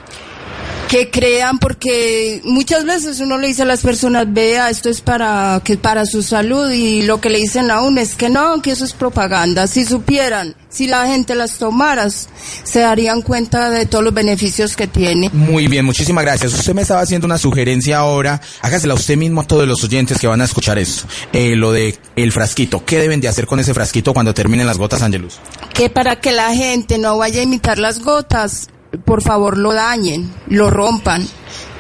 Que crean porque muchas veces uno le dice a las personas, vea, esto es para que para su salud y lo que le dicen a uno es que no, que eso es propaganda. Si supieran, si la gente las tomara, se darían cuenta de todos los beneficios que tiene. Muy bien, muchísimas gracias. Usted me estaba haciendo una sugerencia ahora, hágasela usted mismo a todos los oyentes que van a escuchar esto. Eh, lo de el frasquito, ¿qué deben de hacer con ese frasquito cuando terminen las gotas, Angelus? Que para que la gente no vaya a imitar las gotas, por favor lo dañen, lo rompan.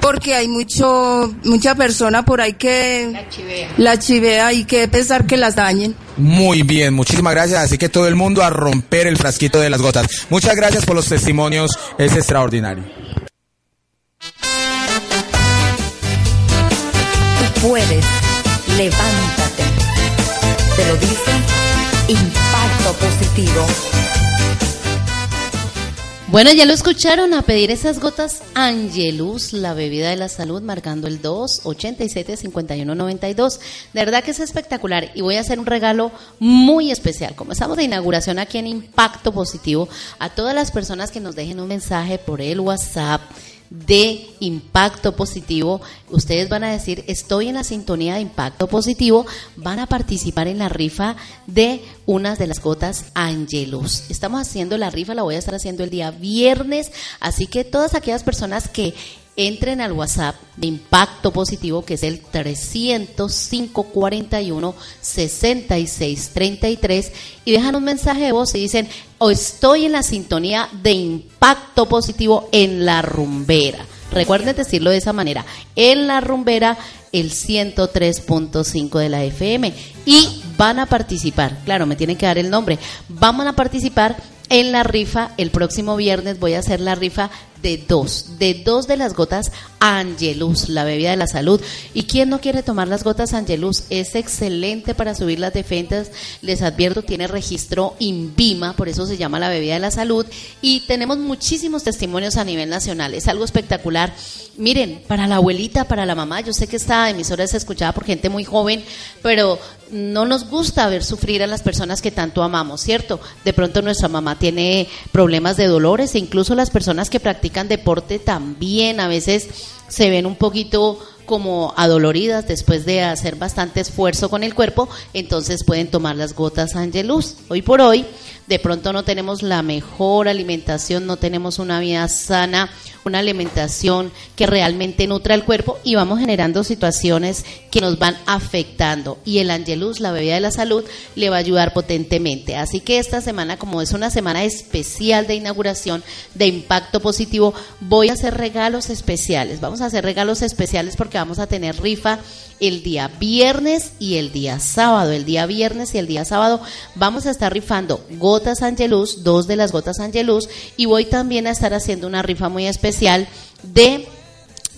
porque hay mucho mucha persona por ahí que La chivea. la chivea y que pensar que las dañen. Muy bien, muchísimas gracias. Así que todo el mundo a romper el frasquito de las gotas. Muchas gracias por los testimonios, es extraordinario. Tú puedes, levántate. Te lo dice Impacto Positivo. Bueno, ya lo escucharon a pedir esas gotas Angelus, la bebida de la salud, marcando el 287-5192. De verdad que es espectacular y voy a hacer un regalo muy especial. Como estamos de inauguración aquí en Impacto Positivo, a todas las personas que nos dejen un mensaje por el WhatsApp de impacto positivo, ustedes van a decir, estoy en la sintonía de impacto positivo, van a participar en la rifa de unas de las gotas Angelus. Estamos haciendo la rifa, la voy a estar haciendo el día viernes, así que todas aquellas personas que entren al WhatsApp de Impacto Positivo, que es el 30541 6633 y dejan un mensaje de voz y dicen, o estoy en la sintonía de Impacto Positivo en la rumbera. Recuerden decirlo de esa manera, en la rumbera el 103.5 de la FM y van a participar, claro, me tienen que dar el nombre, van a participar en la rifa, el próximo viernes. Voy a hacer la rifa de dos, de dos de las gotas Angelus, la bebida de la salud. ¿Y quién no quiere tomar las gotas Angelus? Es excelente para subir las defensas. Les advierto, tiene registro INVIMA, por eso se llama la bebida de la salud. Y tenemos muchísimos testimonios a nivel nacional. Es algo espectacular. Miren, para la abuelita, para la mamá, yo sé que esta emisora es escuchada por gente muy joven, pero no nos gusta ver sufrir a las personas que tanto amamos, ¿cierto? De pronto nuestra mamá tiene problemas de dolores e incluso las personas que practican deporte también a veces se ven un poquito como adoloridas después de hacer bastante esfuerzo con el cuerpo, entonces pueden tomar las gotas Angelus. Hoy por hoy, de pronto no tenemos la mejor alimentación, no tenemos una vida sana, una alimentación que realmente nutra el cuerpo y vamos generando situaciones que nos van afectando. Y el Angelus, la bebida de la salud, le va a ayudar potentemente. Así que esta semana, como es una semana especial de inauguración de impacto positivo, voy a hacer regalos especiales. Vamos a hacer regalos especiales porque vamos a tener rifa el día viernes y el día sábado. El día viernes y el día sábado vamos a estar rifando gotas Angelus, dos de las gotas Angelus, y voy también a estar haciendo una rifa muy especial de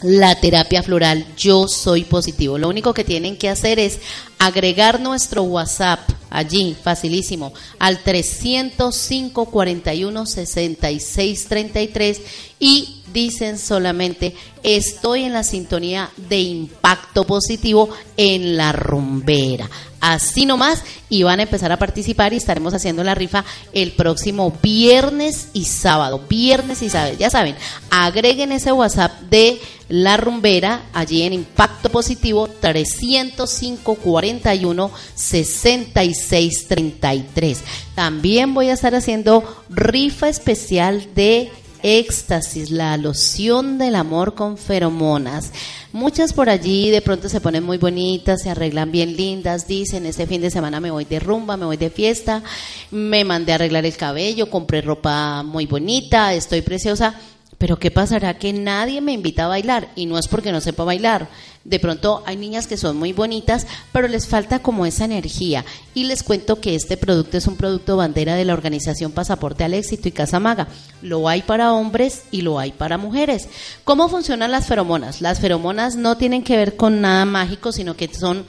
la terapia floral Yo Soy Positivo. Lo único que tienen que hacer es agregar nuestro WhatsApp allí, facilísimo, al 305 41 66 33 y dicen solamente estoy en la sintonía de impacto positivo en la rumbera. Así nomás y van a empezar a participar y estaremos haciendo la rifa el próximo viernes y sábado. Viernes y sábado, ya saben, agreguen ese WhatsApp de la rumbera allí en impacto positivo 305 41 66 33. También voy a estar haciendo rifa especial de éxtasis, la loción del amor con feromonas. Muchas por allí de pronto se ponen muy bonitas, se arreglan bien lindas, dicen, este fin de semana me voy de rumba, me voy de fiesta, me mandé a arreglar el cabello, compré ropa muy bonita, estoy preciosa. Pero ¿qué pasará? Que nadie me invita a bailar y no es porque no sepa bailar. De pronto hay niñas que son muy bonitas, pero les falta como esa energía. Y les cuento que este producto es un producto bandera de la organización Pasaporte al Éxito y Casa Maga. Lo hay para hombres y lo hay para mujeres. ¿Cómo funcionan las feromonas? Las feromonas no tienen que ver con nada mágico, sino que son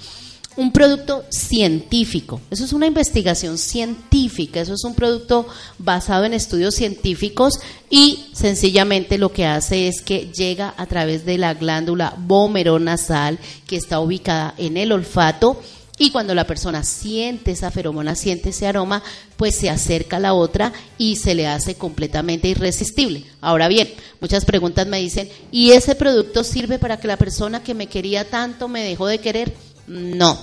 un producto científico. Eso es una investigación científica, eso es un producto basado en estudios científicos y sencillamente lo que hace es que llega a través de la glándula nasal que está ubicada en el olfato y cuando la persona siente esa feromona, siente ese aroma, pues se acerca a la otra y se le hace completamente irresistible. Ahora bien, muchas preguntas me dicen, ¿y ese producto sirve para que la persona que me quería tanto me dejó de querer? No,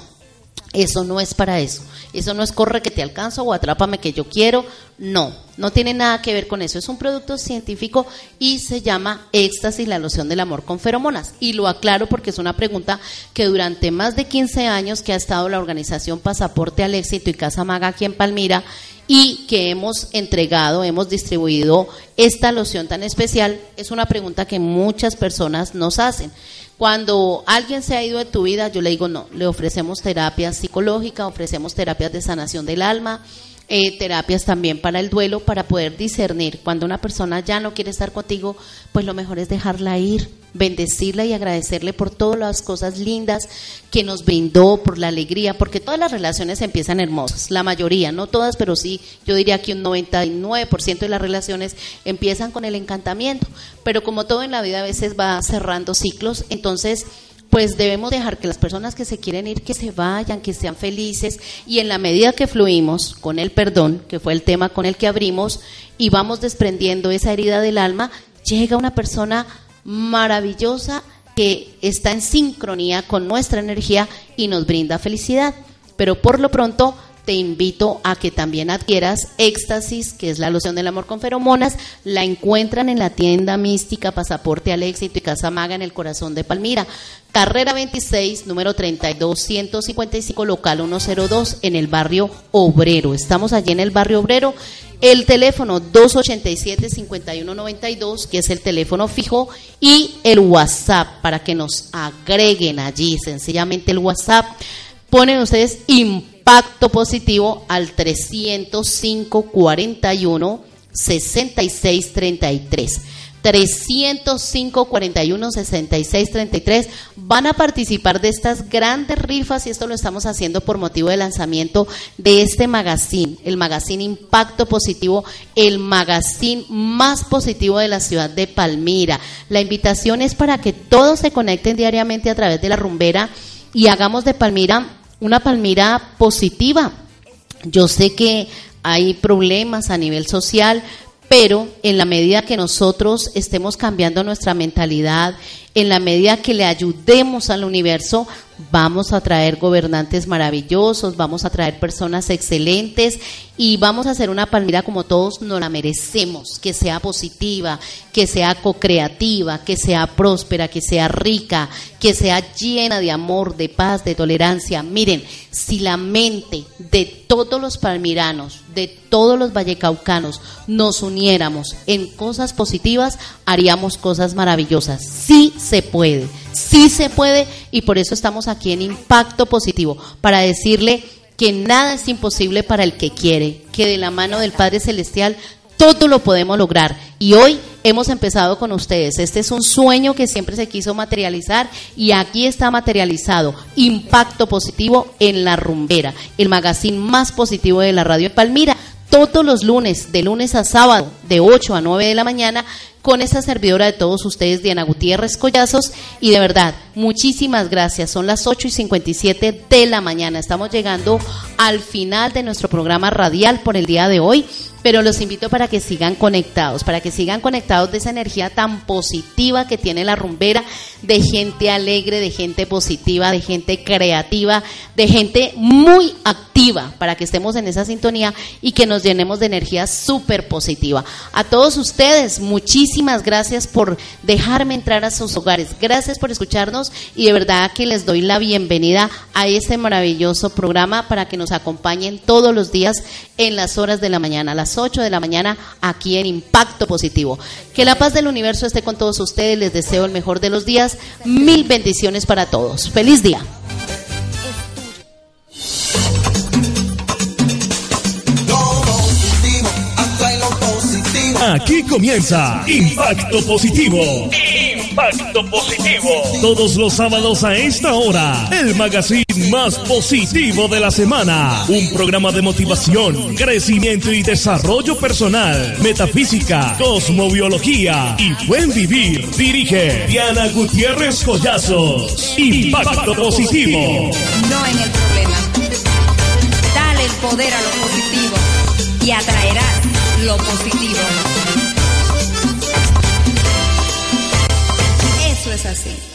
eso no es para eso. Eso no es corre que te alcanzo o atrápame que yo quiero. No, no tiene nada que ver con eso. Es un producto científico y se llama éxtasis, la loción del amor con feromonas. Y lo aclaro porque es una pregunta que durante más de 15 años que ha estado la organización Pasaporte al Éxito y Casa Maga aquí en Palmira y que hemos entregado, hemos distribuido esta loción tan especial, es una pregunta que muchas personas nos hacen. Cuando alguien se ha ido de tu vida, yo le digo no, le ofrecemos terapia psicológica, ofrecemos terapias de sanación del alma, eh, terapias también para el duelo, para poder discernir. Cuando una persona ya no quiere estar contigo, pues lo mejor es dejarla ir, bendecirla y agradecerle por todas las cosas lindas que nos brindó, por la alegría, porque todas las relaciones empiezan hermosas, la mayoría, no todas, pero sí, yo diría que un 99% de las relaciones empiezan con el encantamiento, pero como todo en la vida a veces va cerrando ciclos, entonces pues debemos dejar que las personas que se quieren ir, que se vayan, que sean felices y en la medida que fluimos con el perdón, que fue el tema con el que abrimos, y vamos desprendiendo esa herida del alma, llega una persona maravillosa que está en sincronía con nuestra energía y nos brinda felicidad. Pero por lo pronto te invito a que también adquieras Éxtasis, que es la loción del amor con feromonas. La encuentran en la tienda mística Pasaporte al Éxito y Casa Maga en el corazón de Palmira. Carrera 26, número 32, 155, local 102, en el barrio Obrero. Estamos allí en el barrio Obrero. El teléfono 287-5192, que es el teléfono fijo, y el WhatsApp para que nos agreguen allí, sencillamente el WhatsApp. Ponen ustedes impacto positivo al 305 41 66 33. 305 41 66 33 van a participar de estas grandes rifas y esto lo estamos haciendo por motivo de lanzamiento de este magazine, el magazine Impacto Positivo, el magazine más positivo de la ciudad de Palmira. La invitación es para que todos se conecten diariamente a través de la rumbera y hagamos de Palmira una Palmira positiva. Yo sé que hay problemas a nivel social, pero en la medida que nosotros estemos cambiando nuestra mentalidad, en la medida que le ayudemos al universo, vamos a traer gobernantes maravillosos, vamos a traer personas excelentes y vamos a hacer una palmira como todos nos la merecemos, que sea positiva, que sea co-creativa, que sea próspera, que sea rica, que sea llena de amor, de paz, de tolerancia. Miren, si la mente de todos los palmiranos, de todos los vallecaucanos, nos uniéramos en cosas positivas, haríamos cosas maravillosas. Sí se puede, sí se puede y por eso estamos aquí en Impacto Positivo, para decirle que nada es imposible para el que quiere, que de la mano del Padre Celestial todo lo podemos lograr. Y hoy hemos empezado con ustedes. Este es un sueño que siempre se quiso materializar y aquí está materializado. Impacto positivo en la rumbera, el magazine más positivo de la radio de Palmira. Todos los lunes, de lunes a sábado, de 8 a 9 de la mañana, con esta servidora de todos ustedes, Diana Gutiérrez Collazos. Y de verdad, muchísimas gracias. Son las 8 y 57 de la mañana. Estamos llegando al final de nuestro programa radial por el día de hoy pero los invito para que sigan conectados, para que sigan conectados de esa energía tan positiva que tiene la rumbera, de gente alegre, de gente positiva, de gente creativa, de gente muy activa, para que estemos en esa sintonía y que nos llenemos de energía súper positiva. A todos ustedes, muchísimas gracias por dejarme entrar a sus hogares, gracias por escucharnos y de verdad que les doy la bienvenida a este maravilloso programa para que nos acompañen todos los días en las horas de la mañana, las 8 de la mañana aquí en Impacto Positivo. Que la paz del universo esté con todos ustedes. Les deseo el mejor de los días. Mil bendiciones para todos. Feliz día. Aquí comienza Impacto Positivo. Impacto Positivo. Todos los sábados a esta hora, el magazine más positivo de la semana. Un programa de motivación, crecimiento y desarrollo personal, metafísica, cosmobiología y buen vivir. Dirige Diana Gutiérrez Collazos. Impacto Positivo. No en el problema. Dale el poder a lo positivo y atraerás lo positivo. Así.